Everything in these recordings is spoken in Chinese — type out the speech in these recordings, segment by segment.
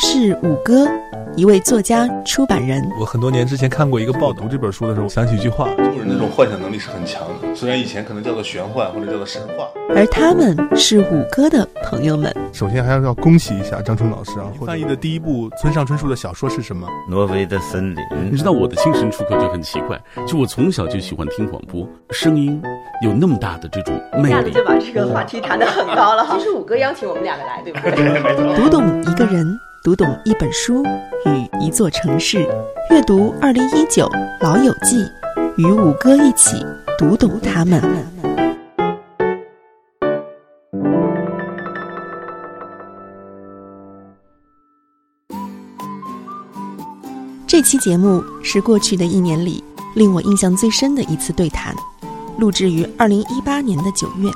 他是五哥，一位作家、出版人。我很多年之前看过一个报道，读这本书的时候，想起一句话：中国人那种幻想能力是很强的，虽然以前可能叫做玄幻或者叫做神话。而他们是五哥的朋友们。首先还要要恭喜一下张春老师啊！翻译的第一部村上春树的小说是什么？挪威的森林。你知道我的精神出口就很奇怪，就我从小就喜欢听广播，声音有那么大的这种魅力。一下子就把这个话题谈得很高了哈。其实五哥邀请我们两个来，对不对？对，没错。读懂一个人。读懂一本书与一座城市，阅读二零一九《老友记》，与五哥一起读懂他们。这期节目是过去的一年里令我印象最深的一次对谈，录制于二零一八年的九月。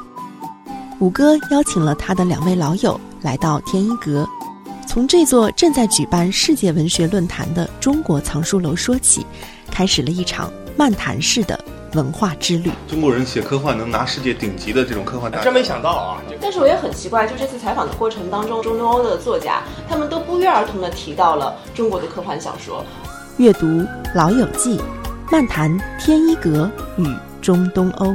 五哥邀请了他的两位老友来到天一阁。从这座正在举办世界文学论坛的中国藏书楼说起，开始了一场漫谈式的文化之旅。中国人写科幻能拿世界顶级的这种科幻，真没想到啊！但是我也很奇怪，就这次采访的过程当中，中东欧的作家他们都不约而同的提到了中国的科幻小说。阅读《老友记》，漫谈天一阁与中东欧。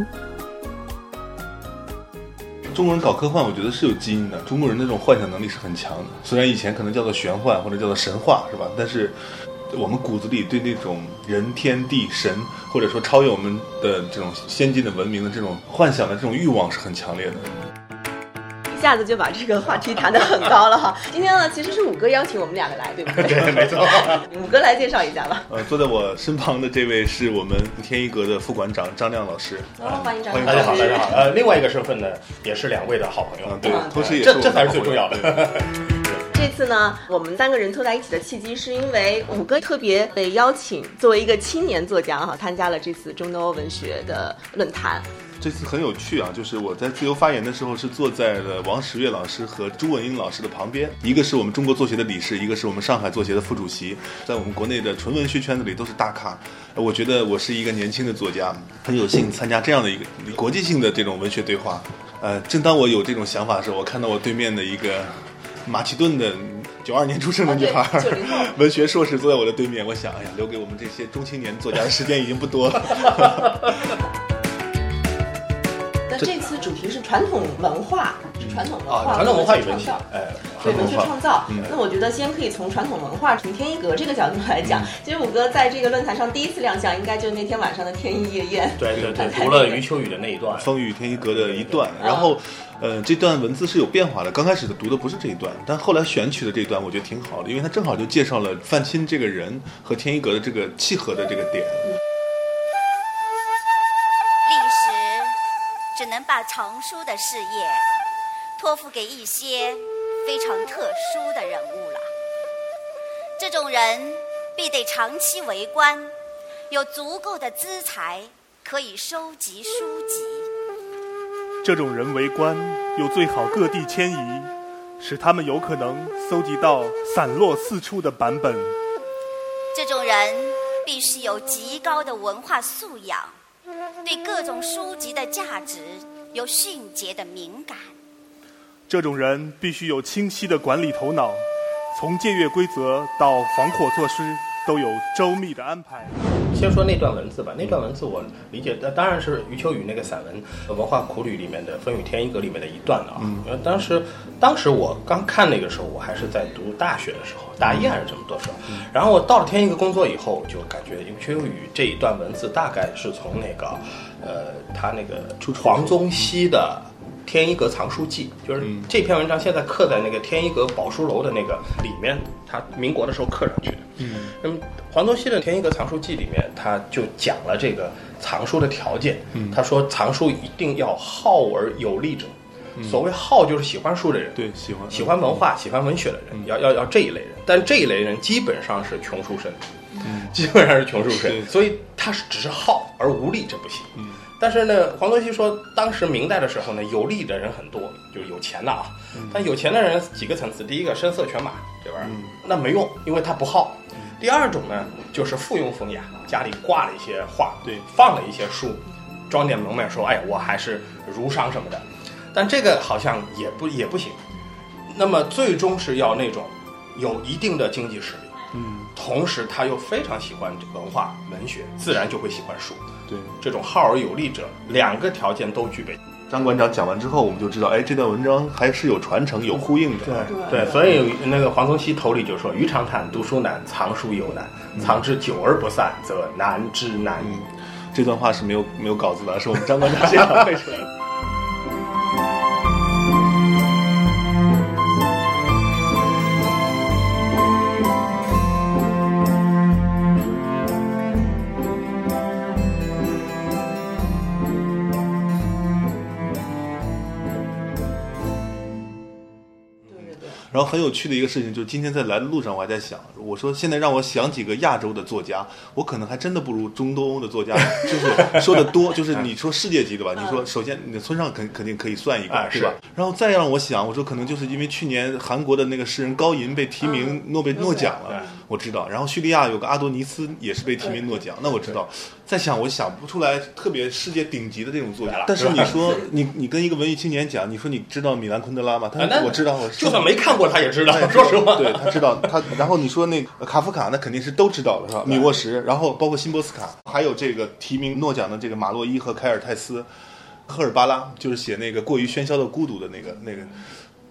中国人搞科幻，我觉得是有基因的。中国人那种幻想能力是很强的，虽然以前可能叫做玄幻或者叫做神话，是吧？但是我们骨子里对那种人、天地、神，或者说超越我们的这种先进的文明的这种幻想的这种欲望是很强烈的。一下子就把这个话题谈得很高了哈。今天呢，其实是五哥邀请我们两个来，对不对？对，没错。五哥来介绍一下吧。呃，坐在我身旁的这位是我们天一阁的副馆长张亮老师。欢迎张大家好，大家好。呃，另外一个身份呢，也是两位的好朋友。对，同时也这这才是最重要的。这次呢，我们三个人凑在一起的契机，是因为五哥特别被邀请，作为一个青年作家哈，参加了这次中东欧文学的论坛。这次很有趣啊，就是我在自由发言的时候是坐在了王石月老师和朱文英老师的旁边，一个是我们中国作协的理事，一个是我们上海作协的副主席，在我们国内的纯文学圈子里都是大咖。我觉得我是一个年轻的作家，很有幸参加这样的一个国际性的这种文学对话。呃，正当我有这种想法的时候，我看到我对面的一个马其顿的九二年出生的女孩，文学硕士坐在我的对面，我想，哎呀，留给我们这些中青年作家的时间已经不多了。传统文化，是传统文化，传统文化与创造，哎，对文学创造。那我觉得先可以从传统文化，从天一阁这个角度来讲。其实五哥在这个论坛上第一次亮相，应该就那天晚上的天一夜宴，对对对，除了余秋雨的那一段，风雨天一阁的一段。然后，呃，这段文字是有变化的。刚开始的读的不是这一段，但后来选取的这一段，我觉得挺好的，因为它正好就介绍了范钦这个人和天一阁的这个契合的这个点。只能把藏书的事业托付给一些非常特殊的人物了。这种人必得长期为官，有足够的资财可以收集书籍。这种人为官又最好各地迁移，使他们有可能搜集到散落四处的版本。这种人必须有极高的文化素养。对各种书籍的价值有迅捷的敏感。这种人必须有清晰的管理头脑，从借阅规则到防火措施都有周密的安排。先说那段文字吧，那段文字我理解，的当然是余秋雨那个散文《文化苦旅》里面的《风雨天一阁》里面的一段了啊。因为当时，当时我刚看那个时候，我还是在读大学的时候，大一还是这么多时候。然后我到了天一阁工作以后，就感觉余秋雨这一段文字大概是从那个，呃，他那个黄宗羲的。天一阁藏书记，就是这篇文章现在刻在那个天一阁宝书楼的那个里面，他民国的时候刻上去的。嗯，那么黄宗羲的天一阁藏书记里面，他就讲了这个藏书的条件。嗯，他说藏书一定要好而有力者，所谓好就是喜欢书的人，对，喜欢喜欢文化、喜欢文学的人，要要要这一类人。但这一类人基本上是穷书生，基本上是穷书生，所以他是只是好而无力，这不行。嗯。但是呢，黄宗羲说，当时明代的时候呢，有利的人很多，就是有钱的啊。但有钱的人几个层次，第一个声色犬马这玩意儿，那没用，因为他不好。第二种呢，就是附庸风雅，家里挂了一些画，对，放了一些书，装点门面说，哎，我还是儒商什么的。但这个好像也不也不行。那么最终是要那种有一定的经济实力，嗯，同时他又非常喜欢文化文学，自然就会喜欢书。对，这种好而有力者，两个条件都具备。张馆长讲完之后，我们就知道，哎，这段文章还是有传承、有呼应的。对对，所以那个黄宗羲头里就说：“余长叹读书难，藏书犹难。藏之久而不散，则难之难矣。”这段话是没有没有稿子的，是我们张馆长现场背出来的。然后很有趣的一个事情就是，今天在来的路上，我还在想，我说现在让我想几个亚洲的作家，我可能还真的不如中东欧的作家，就是说的多。就是你说世界级的吧，你说首先你的村上肯肯定可以算一个，啊对吧？然后再让我想，我说可能就是因为去年韩国的那个诗人高银被提名诺贝诺奖了，我知道。然后叙利亚有个阿多尼斯也是被提名诺奖，那我知道。再想，我想不出来特别世界顶级的这种作家。但是你说你你跟一个文艺青年讲，你说你知道米兰昆德拉吗？他说我知道，我就算没看过他也知道。说实话，对他知道他。然后你说那个卡夫卡，那肯定是都知道了，是吧？米沃什，然后包括辛波斯卡，还有这个提名诺奖的这个马洛伊和凯尔泰斯，赫尔巴拉，就是写那个过于喧嚣的孤独的那个那个。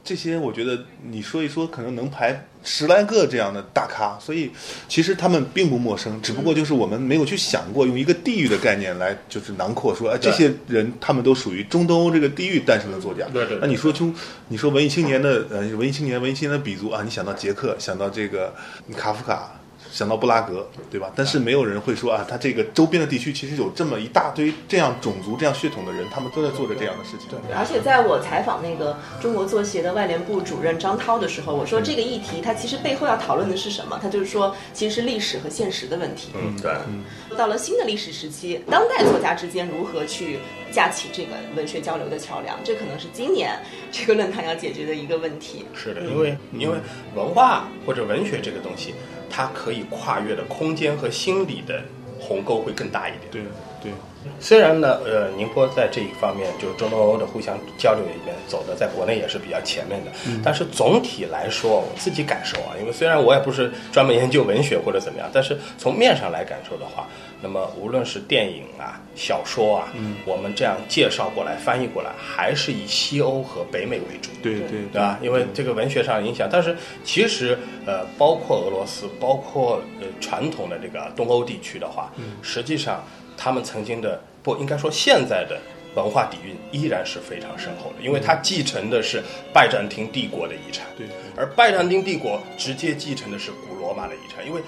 这些我觉得你说一说，可能能排十来个这样的大咖，所以其实他们并不陌生，只不过就是我们没有去想过用一个地域的概念来就是囊括说，哎，这些人他们都属于中东欧这个地域诞生的作家。对对。那你说中，你说文艺青年的呃文艺青年文艺青年的鼻祖啊，你想到捷克，想到这个卡夫卡。想到布拉格，对吧？但是没有人会说啊，他这个周边的地区其实有这么一大堆这样种族、这样血统的人，他们都在做着这样的事情。对，而且在我采访那个中国作协的外联部主任张涛的时候，我说这个议题它其实背后要讨论的是什么？他就是说，其实是历史和现实的问题。嗯，对。嗯，到了新的历史时期，当代作家之间如何去架起这个文学交流的桥梁，这可能是今年 这个论坛要解决的一个问题。是的，因为因为文化或者文学这个东西。它可以跨越的空间和心理的鸿沟会更大一点。对对，虽然呢，呃，宁波在这一方面就是中东欧的互相交流里面走的，在国内也是比较前面的。嗯、但是总体来说，我自己感受啊，因为虽然我也不是专门研究文学或者怎么样，但是从面上来感受的话，那么无论是电影啊、小说啊，嗯、我们这样介绍过来、翻译过来，还是以西欧和北美为主。对对对吧？因为这个文学上影响，但是其实呃，包括俄罗斯，包括呃传统的这个东欧地区的话，嗯、实际上他们曾经的不应该说现在的文化底蕴依然是非常深厚的，因为它继承的是拜占庭帝国的遗产。对，而拜占庭帝国直接继承的是古罗马的遗产，因为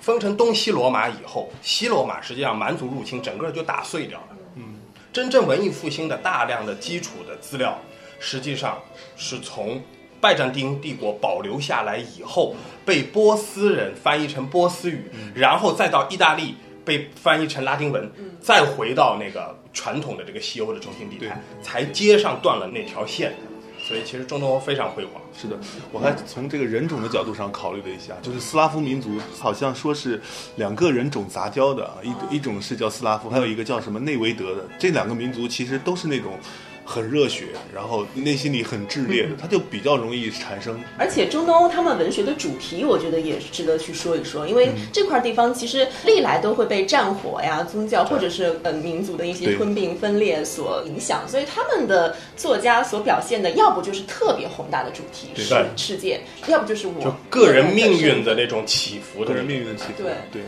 分成东西罗马以后，西罗马实际上蛮族入侵，整个就打碎掉了。嗯，真正文艺复兴的大量的基础的资料。实际上是从拜占庭帝国保留下来以后，被波斯人翻译成波斯语，然后再到意大利被翻译成拉丁文，再回到那个传统的这个西欧的中心地带，才接上断了那条线。所以其实中东欧非常辉煌。是的，我还从这个人种的角度上考虑了一下，就是斯拉夫民族好像说是两个人种杂交的，一一种是叫斯拉夫，还有一个叫什么内维德的，这两个民族其实都是那种。很热血，然后内心里很炽烈的，他就比较容易产生。而且中东欧他们文学的主题，我觉得也值得去说一说，因为这块地方其实历来都会被战火呀、宗教或者是呃民族的一些吞并分裂所影响，所以他们的作家所表现的，要不就是特别宏大的主题是世界，要不就是我就个人命运的那种起伏，个人命运的起伏。对。对，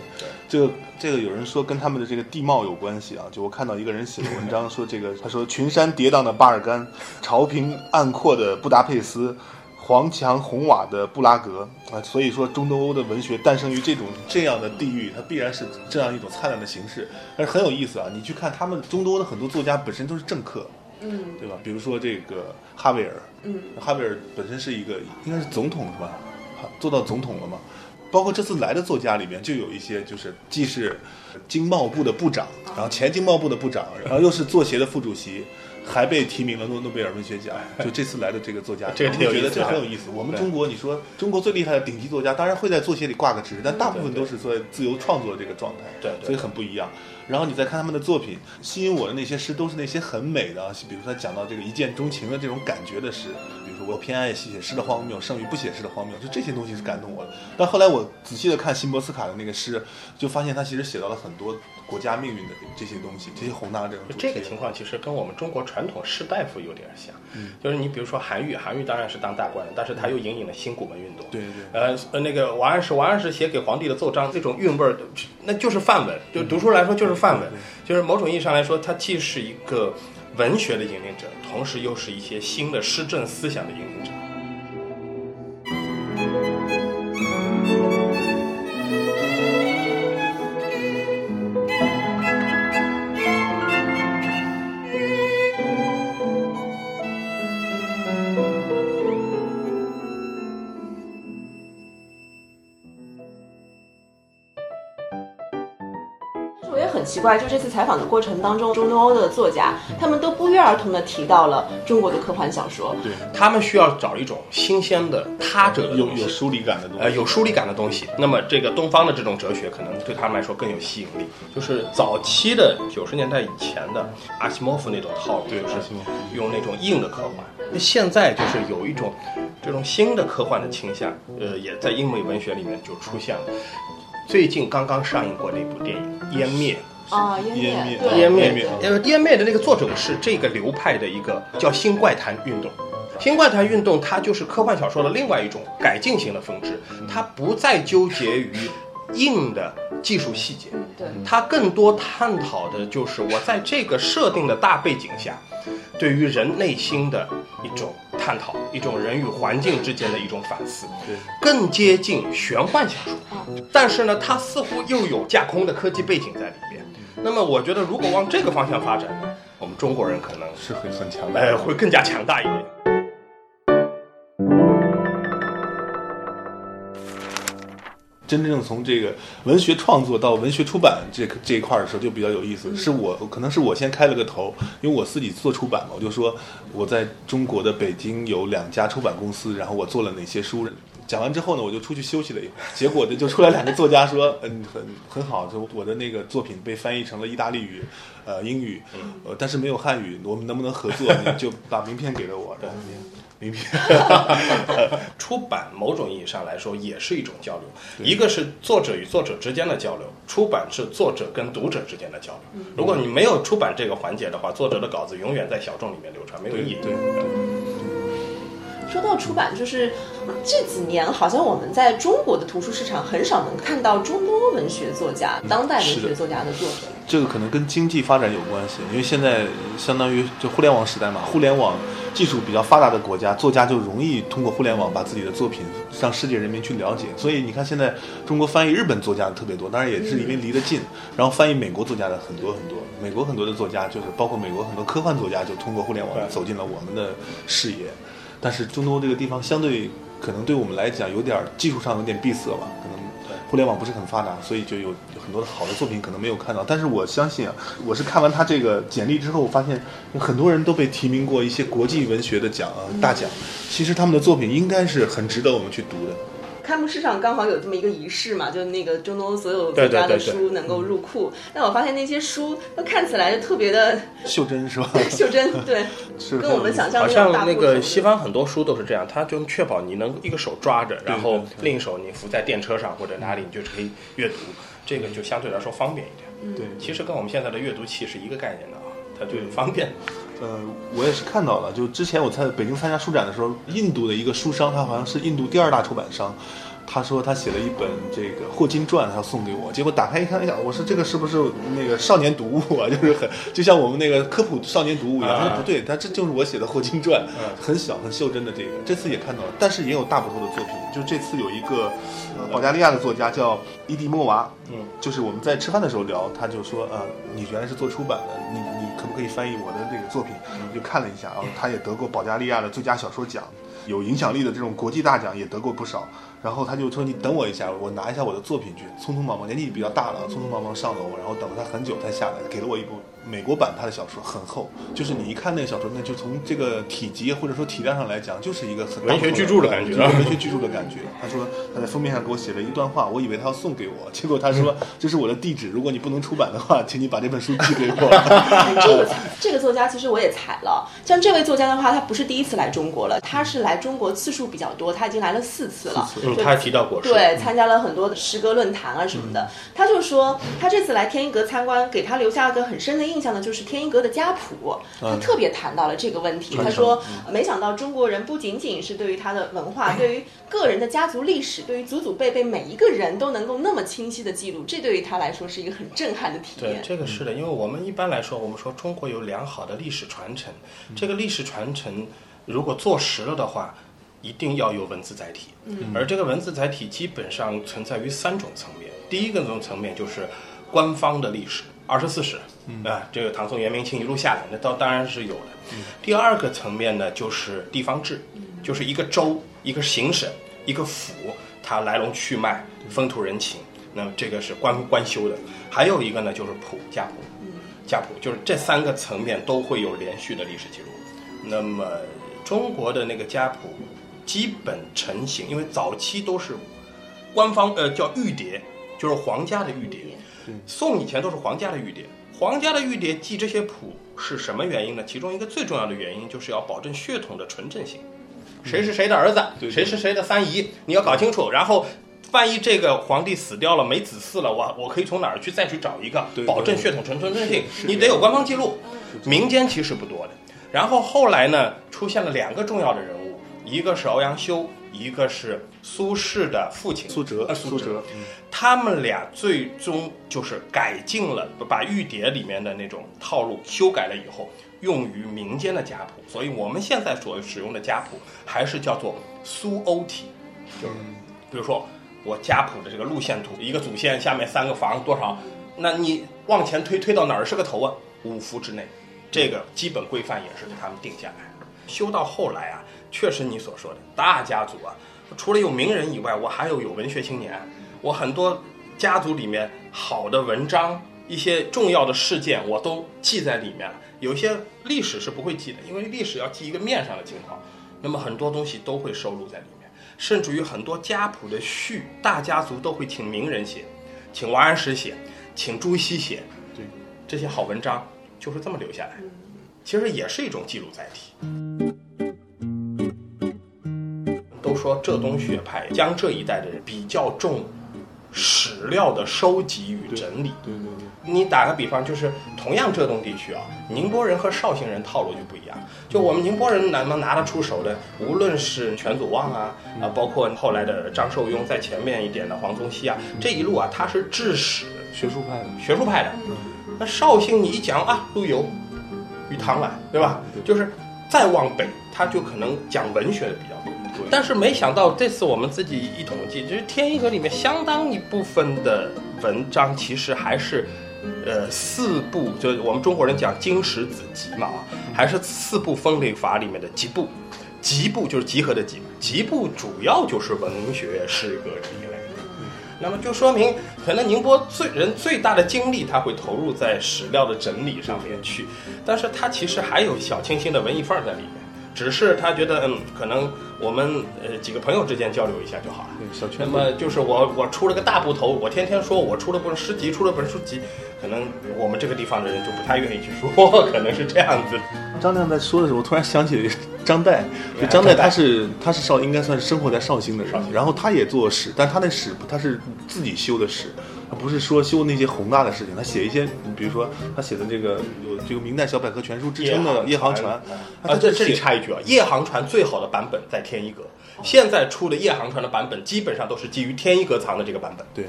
这个这个有人说跟他们的这个地貌有关系啊，就我看到一个人写的文章说这个，他说群山跌宕。的巴尔干，潮平暗阔的布达佩斯，黄墙红瓦的布拉格啊，所以说中东欧的文学诞生于这种这样的地域，它必然是这样一种灿烂的形式。但是很有意思啊，你去看他们中东欧的很多作家本身都是政客，嗯，对吧？比如说这个哈维尔，嗯，哈维尔本身是一个应该是总统是吧？做到总统了嘛？包括这次来的作家里面就有一些，就是既是经贸部的部长，然后前经贸部的部长，然后又是作协的副主席。还被提名了诺诺贝尔文学奖，就这次来的这个作家，这个我觉得这很有意思。我们中国，你说中国最厉害的顶级作家，当然会在作协里挂个职，但大部分都是在自由创作这个状态，对，所以很不一样。然后你再看他们的作品，吸引我的那些诗都是那些很美的，比如说他讲到这个一见钟情的这种感觉的诗，我偏爱写诗的荒谬，胜于不写诗的荒谬，就这些东西是感动我的。但后来我仔细的看辛波斯卡的那个诗，就发现他其实写到了很多国家命运的这些东西，这些宏大这种。这个情况其实跟我们中国传统士大夫有点像，就是你比如说韩愈，韩愈当然是当大官的，但是他又引领了新古文运动。对对。呃呃，那个王安石，王安石写给皇帝的奏章，这种韵味儿，那就是范文，就读书来说就是范文，就是某种意义上来说，它既是一个文学的引领者，同时又是一些新的施政思想的引领者。怪，就这次采访的过程当中，中东欧的作家，他们都不约而同的提到了中国的科幻小说。对他们需要找一种新鲜的他者的有有疏离感的东西，呃，有疏离感的东西。那么这个东方的这种哲学，可能对他们来说更有吸引力。就是早期的九十年代以前的阿西莫夫那种套路，就是用那种硬的科幻。那现在就是有一种这种新的科幻的倾向，呃，也在英美文学里面就出现了。最近刚刚上映过那部电影《湮灭》。啊，湮灭，湮灭，因为湮灭。的那个作者是这个流派的一个叫新怪谈运动。新怪谈运动它就是科幻小说的另外一种改进型的分支，它不再纠结于硬的技术细节，对，它更多探讨的就是我在这个设定的大背景下，对于人内心的一种探讨，一种人与环境之间的一种反思，对，更接近玄幻小说。但是呢，它似乎又有架空的科技背景在里边。那么我觉得，如果往这个方向发展呢，我们中国人可能是会很强大，哎，会更加强大一点。真正从这个文学创作到文学出版这这一块的时候，就比较有意思。是我可能是我先开了个头，因为我自己做出版嘛，我就说我在中国的北京有两家出版公司，然后我做了哪些书。讲完之后呢，我就出去休息了一会儿，结果呢就出来两个作家说，嗯，很很好，就我的那个作品被翻译成了意大利语，呃，英语，呃，但是没有汉语，我们能不能合作？就把名片给了我，的，名片。出版某种意义上来说也是一种交流，一个是作者与作者之间的交流，出版是作者跟读者之间的交流。如果你没有出版这个环节的话，作者的稿子永远在小众里面流传，没有意义。对。说到出版，就是这几年好像我们在中国的图书市场很少能看到中东文学作家、当代文学作家的作品。这个可能跟经济发展有关系，因为现在相当于就互联网时代嘛，互联网技术比较发达的国家，作家就容易通过互联网把自己的作品让世界人民去了解。所以你看，现在中国翻译日本作家的特别多，当然也是因为离得近。然后翻译美国作家的很多很多，美国很多的作家就是包括美国很多科幻作家，就通过互联网走进了我们的视野。但是中东这个地方相对可能对我们来讲有点技术上有点闭塞吧，可能互联网不是很发达，所以就有很多的好的作品可能没有看到。但是我相信啊，我是看完他这个简历之后，我发现有很多人都被提名过一些国际文学的奖啊大奖，其实他们的作品应该是很值得我们去读的。开幕式上刚好有这么一个仪式嘛，就那个中东所有作家的书能够入库。那我发现那些书都看起来就特别的 袖珍，是吧？袖珍，对，跟我们想象好像那个西方很多书都是这样，它就确保你能一个手抓着，然后另一手你扶在电车上或者哪里，你就可以阅读，这个就相对来说方便一点。对，其实跟我们现在的阅读器是一个概念的啊，它就方便。呃，我也是看到了，就之前我在北京参加书展的时候，印度的一个书商，他好像是印度第二大出版商，他说他写了一本这个霍金传，他要送给我，结果打开一看，哎呀，我说这个是不是那个少年读物啊？就是很就像我们那个科普少年读物一样。他说不对，他这就是我写的霍金传，很小很袖珍的这个。这次也看到了，但是也有大部头的作品，就是这次有一个保加利亚的作家叫伊迪莫娃，嗯，就是我们在吃饭的时候聊，他就说呃，你原来是做出版的，你你。可不可以翻译我的这个作品？我就看了一下，然后他也得过保加利亚的最佳小说奖，有影响力的这种国际大奖也得过不少。然后他就说：“你等我一下，我拿一下我的作品去。”匆匆忙忙，年纪比较大了，匆匆忙忙上楼，然后等了他很久才下来，给了我一部美国版他的小说，很厚，就是你一看那个小说，那就从这个体积或者说体量上来讲，就是一个很文学巨著的感觉，文学巨著的感觉。他说他在封面上给我写了一段话，我以为他要送给我，结果他说这是我的地址，如果你不能出版的话，请你把这本书寄给我。这个这个作家其实我也踩了，像这位作家的话，他不是第一次来中国了，他是来中国次数比较多，他已经来了四次了。嗯，他提到过。对，参加了很多的诗歌论坛啊什么的。他就说，他这次来天一阁参观，给他留下了个很深的印象的，就是天一阁的家谱。他特别谈到了这个问题。他说，没想到中国人不仅仅是对于他的文化，对于个人的家族历史，对于祖祖辈辈每一个人都能够那么清晰的记录，这对于他来说是一个很震撼的体验。对，这个是的，因为我们一般来说，我们说中国有良好的历史传承，这个历史传承如果做实了的话。一定要有文字载体，而这个文字载体基本上存在于三种层面。第一个种层面就是官方的历史，二十四史，啊，这个唐宋元明清一路下来，那倒当然是有的。第二个层面呢，就是地方志，就是一个州、一个行省、一个府，它来龙去脉、风土人情，那么这个是官官修的。还有一个呢，就是谱家谱，家谱就是这三个层面都会有连续的历史记录。那么中国的那个家谱。基本成型，因为早期都是官方呃叫玉牒，就是皇家的玉牒。宋以前都是皇家的玉牒，皇家的玉牒记这些谱是什么原因呢？其中一个最重要的原因就是要保证血统的纯正性，谁是谁的儿子，谁是谁的三姨，你要搞清楚。然后万一这个皇帝死掉了没子嗣了，我我可以从哪儿去再去找一个，保证血统纯纯正性，你得有官方记录。民间其实不多的。然后后来呢，出现了两个重要的人物。一个是欧阳修，一个是苏轼的父亲苏辙。苏辙，他们俩最终就是改进了，把玉牒里面的那种套路修改了以后，用于民间的家谱。所以我们现在所使用的家谱还是叫做苏欧体，就是比如说我家谱的这个路线图，一个祖先下面三个房多少，那你往前推推到哪儿是个头啊？五福之内，这个基本规范也是给他们定下来。修到后来啊。确实，你所说的大家族啊，除了有名人以外，我还有有文学青年。我很多家族里面好的文章，一些重要的事件，我都记在里面了。有些历史是不会记的，因为历史要记一个面上的情况。那么很多东西都会收录在里面，甚至于很多家谱的序，大家族都会请名人写，请王安石写，请朱熹写。对，这些好文章就是这么留下来，其实也是一种记录载体。都说浙东学派，江浙一带的人比较重史料的收集与整理。对对对。你打个比方，就是同样浙东地区啊，宁波人和绍兴人套路就不一样。就我们宁波人能能拿得出手的，无论是全祖望啊啊，包括后来的张寿庸，在前面一点的黄宗羲啊，这一路啊，他是治史学术派的，学术派的。那绍兴你一讲啊，陆游、与唐来，对吧？就是再往北，他就可能讲文学的比较多。但是没想到这次我们自己一统计，就是天一阁里面相当一部分的文章，其实还是，呃，四部，就是我们中国人讲经史子集嘛啊，还是四部分类法里面的集部，集部就是集合的集，集部主要就是文学诗歌这一类。那么就说明，可能宁波最人最大的精力，他会投入在史料的整理上面去，但是他其实还有小清新的文艺范儿在里面。只是他觉得，嗯，可能我们呃几个朋友之间交流一下就好了。小圈。那么就是我我出了个大部头，我天天说我出了本诗集，出了本书籍，可能我们这个地方的人就不太愿意去说，可能是这样子。张亮在说的时候，我突然想起了 张岱。就张岱他是他是绍应该算是生活在绍兴的人，然后他也做史，但他那史他是自己修的史。他不是说修那些宏大的事情，他写一些，比如说他写的这个有这个明代小百科全书之称的《夜航船》啊，这这里插一句啊，《夜航船》最好的版本在天一阁，现在出的《夜航船》的版本基本上都是基于天一阁藏的这个版本。对，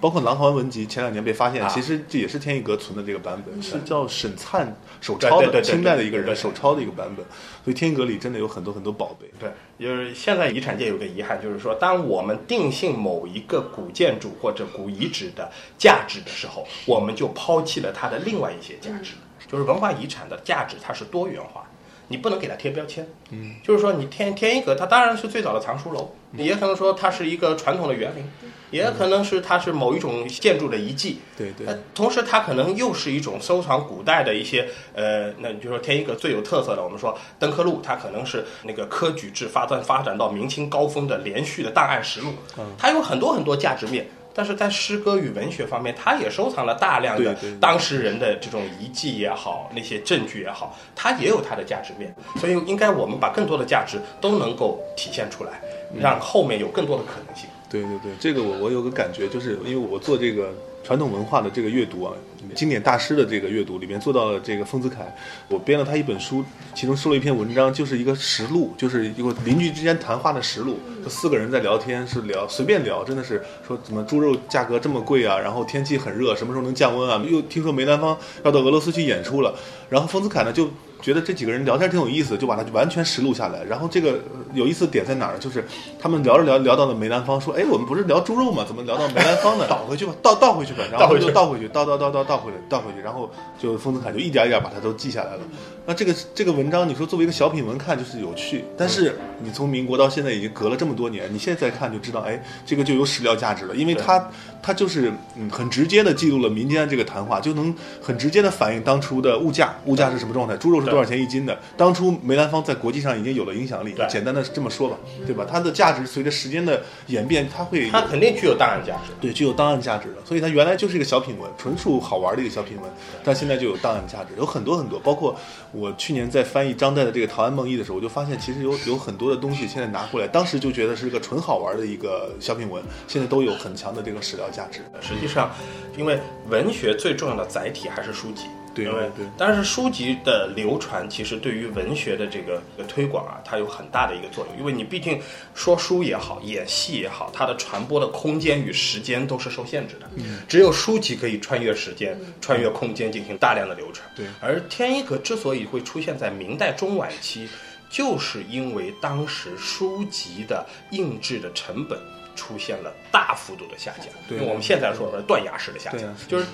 包括《琅环文集》前两年被发现，其实这也是天一阁存的这个版本，是叫沈灿手抄的，清代的一个人手抄的一个版本。所以天一阁里真的有很多很多宝贝。对，就是现在遗产界有个遗憾，就是说，当我们定性某一个古建筑或者古遗址的价值的时候，我们就抛弃了它的另外一些价值。就是文化遗产的价值它是多元化。你不能给它贴标签，嗯，就是说你天天一阁，它当然是最早的藏书楼，也可能说它是一个传统的园林，也可能是它是某一种建筑的遗迹，对对。同时，它可能又是一种收藏古代的一些，呃，那你就说天一阁最有特色的，我们说登科录，它可能是那个科举制发展发展到明清高峰的连续的档案实录，它有很多很多价值面。但是在诗歌与文学方面，他也收藏了大量的当事人的这种遗迹也好，那些证据也好，它也有它的价值面。所以，应该我们把更多的价值都能够体现出来，让后面有更多的可能性。对对对，这个我我有个感觉，就是因为我做这个。传统文化的这个阅读啊，经典大师的这个阅读里面做到了这个丰子恺，我编了他一本书，其中收了一篇文章，就是一个实录，就是一个邻居之间谈话的实录，就四个人在聊天，是聊随便聊，真的是说怎么猪肉价格这么贵啊，然后天气很热，什么时候能降温啊？又听说梅兰芳要到俄罗斯去演出了，然后丰子恺呢就。觉得这几个人聊天挺有意思，就把它完全实录下来。然后这个有意思的点在哪儿？就是他们聊着聊聊到了梅兰芳，说：“哎，我们不是聊猪肉吗？怎么聊到梅兰芳呢？”倒回去吧，倒倒回去吧，然后就倒回去，倒倒倒倒倒回去，倒回去，然后就丰子恺就一点一点把它都记下来了。那这个这个文章，你说作为一个小品文看就是有趣，但是你从民国到现在已经隔了这么多年，你现在再看就知道，哎，这个就有史料价值了，因为它它就是嗯很直接的记录了民间这个谈话，就能很直接的反映当初的物价，物价是什么状态，猪肉是多少钱一斤的。当初梅兰芳在国际上已经有了影响力，简单的这么说吧，对吧？它的价值随着时间的演变，它会它肯定具有档案价值，对，具有档案价值的。所以它原来就是一个小品文，纯属好玩的一个小品文，但现在就有档案价值，有很多很多，包括我去年在。翻译张岱的这个《陶庵梦忆》的时候，我就发现其实有有很多的东西，现在拿过来，当时就觉得是个纯好玩的一个小品文，现在都有很强的这个史料价值。实际上，因为文学最重要的载体还是书籍。对，对，但是书籍的流传其实对于文学的这个推广啊，它有很大的一个作用。因为你毕竟说书也好，演戏也好，它的传播的空间与时间都是受限制的。嗯，只有书籍可以穿越时间、穿越空间进行大量的流传。对，而天一阁之所以会出现在明代中晚期，就是因为当时书籍的印制的成本出现了大幅度的下降。对，我们现在说的断崖式的下降，就是。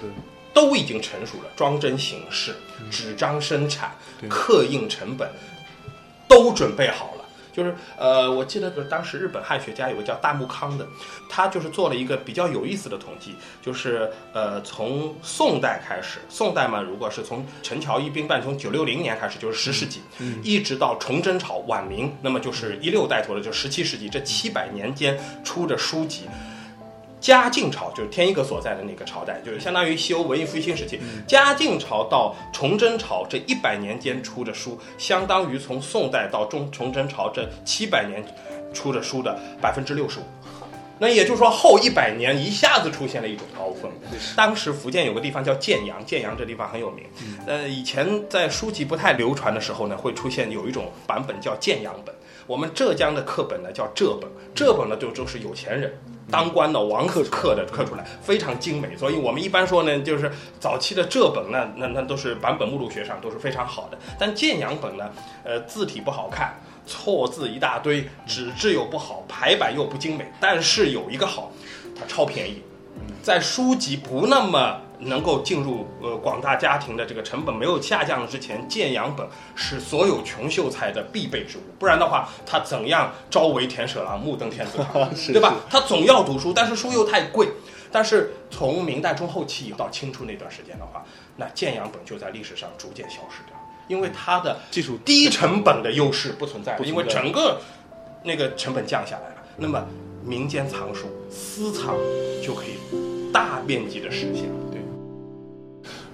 都已经成熟了，装帧形式、纸张生产、刻印成本都准备好了。就是呃，我记得就是当时日本汉学家有个叫大木康的，他就是做了一个比较有意思的统计，就是呃，从宋代开始，宋代嘛，如果是从陈桥一兵办从九六零年开始，就是十世纪，一直到崇祯朝晚明，那么就是一六带头的，就十七世纪，这七百年间出的书籍。嘉靖朝就是天一阁所在的那个朝代，就是相当于西欧文艺复兴时期。嘉靖朝到崇祯朝这一百年间出的书，相当于从宋代到中崇祯朝这七百年出的书的百分之六十五。那也就是说，后一百年一下子出现了一种高峰。当时福建有个地方叫建阳，建阳这地方很有名。呃，以前在书籍不太流传的时候呢，会出现有一种版本叫建阳本。我们浙江的课本呢叫浙本，浙本呢就就是有钱人。当官的王刻刻的刻出来非常精美，所以我们一般说呢，就是早期的浙本那那那都是版本目录学上都是非常好的。但建阳本呢，呃，字体不好看，错字一大堆，纸质又不好，排版又不精美。但是有一个好，它超便宜，在书籍不那么。能够进入呃广大家庭的这个成本没有下降之前，建阳本是所有穷秀才的必备之物，不然的话，他怎样朝为田舍郎，暮登天子堂，对吧？他总要读书，但是书又太贵。但是从明代中后期到清初那段时间的话，那建阳本就在历史上逐渐消失掉，因为它的技术低成本的优势不存在，因为整个那个成本降下来了，那么民间藏书私藏就可以大面积的实现。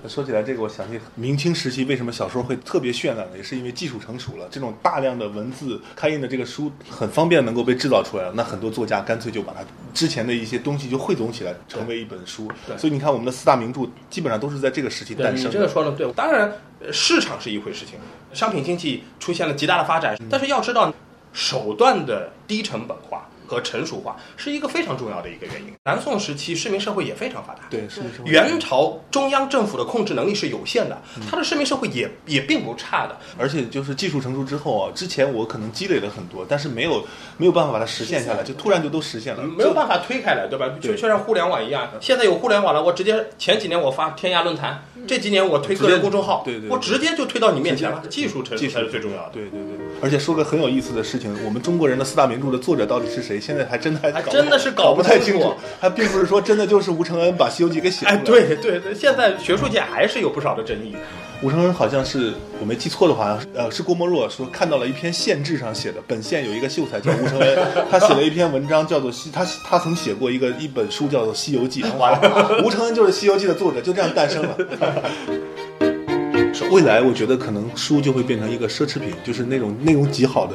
说起来，这个我想起明清时期为什么小说会特别绚烂呢？也是因为技术成熟了，这种大量的文字开印的这个书很方便能够被制造出来了。那很多作家干脆就把它之前的一些东西就汇总起来，成为一本书。所以你看，我们的四大名著基本上都是在这个时期诞生。你这个说的对，当然市场是一回事情，商品经济出现了极大的发展，但是要知道手段的低成本化。和成熟化，是一个非常重要的一个原因。南宋时期市民社会也非常发达，对，是是。元朝中央政府的控制能力是有限的，它的市民社会也也并不差的。而且就是技术成熟之后啊，之前我可能积累了很多，但是没有没有办法把它实现下来，就突然就都实现了，没有办法推开来，对吧？就就像互联网一样，现在有互联网了，我直接前几年我发天涯论坛。这几年我推个人公众号，对对，我直接就推到你面前了。技术成熟才是最重要的。对对对，而且说个很有意思的事情，我们中国人的四大名著的作者到底是谁？现在还真的还真的是搞不太清楚。还并不是说真的就是吴承恩把《西游记》给写出来。哎，对对对，现在学术界还是有不少的争议。吴承恩好像是我没记错的话，呃，是郭沫若说看到了一篇县志上写的，本县有一个秀才叫吴承恩，他写了一篇文章叫做《西》，他他曾写过一个一本书叫做《西游记》，完了，吴承恩就是《西游记》的作者，就这样诞生了。未来我觉得可能书就会变成一个奢侈品，就是那种内容极好的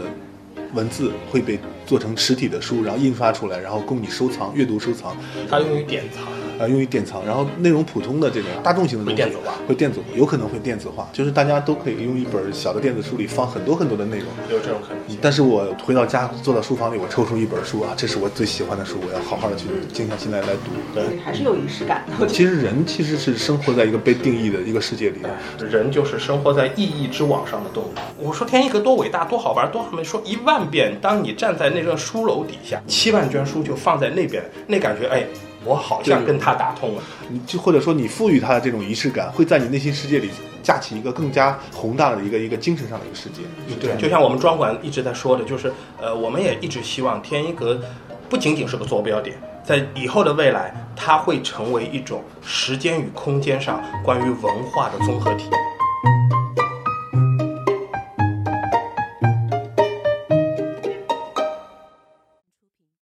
文字会被做成实体的书，然后印刷出来，然后供你收藏、阅读、收藏。它用于典藏。啊，用于典藏，然后内容普通的这种大众型的东西会电子化，会电子化，有可能会电子化，就是大家都可以用一本小的电子书里放很多很多的内容，有这种可能性。但是我回到家，坐到书房里，我抽出一本书啊，这是我最喜欢的书，我要好好的去静下心来来读。对，还是有仪式感的。其实人其实是生活在一个被定义的一个世界里，人就是生活在意义之网上的动物。我说天一阁多伟大，多好玩，多好没说一万遍。当你站在那个书楼底下，七万卷书就放在那边，那感觉哎。我好像跟他打通了，你就或者说你赋予他的这种仪式感，会在你内心世界里架起一个更加宏大的一个一个精神上的一个世界。对，就像我们专管一直在说的，就是呃，我们也一直希望天一阁不仅仅是个坐标点，在以后的未来，它会成为一种时间与空间上关于文化的综合体。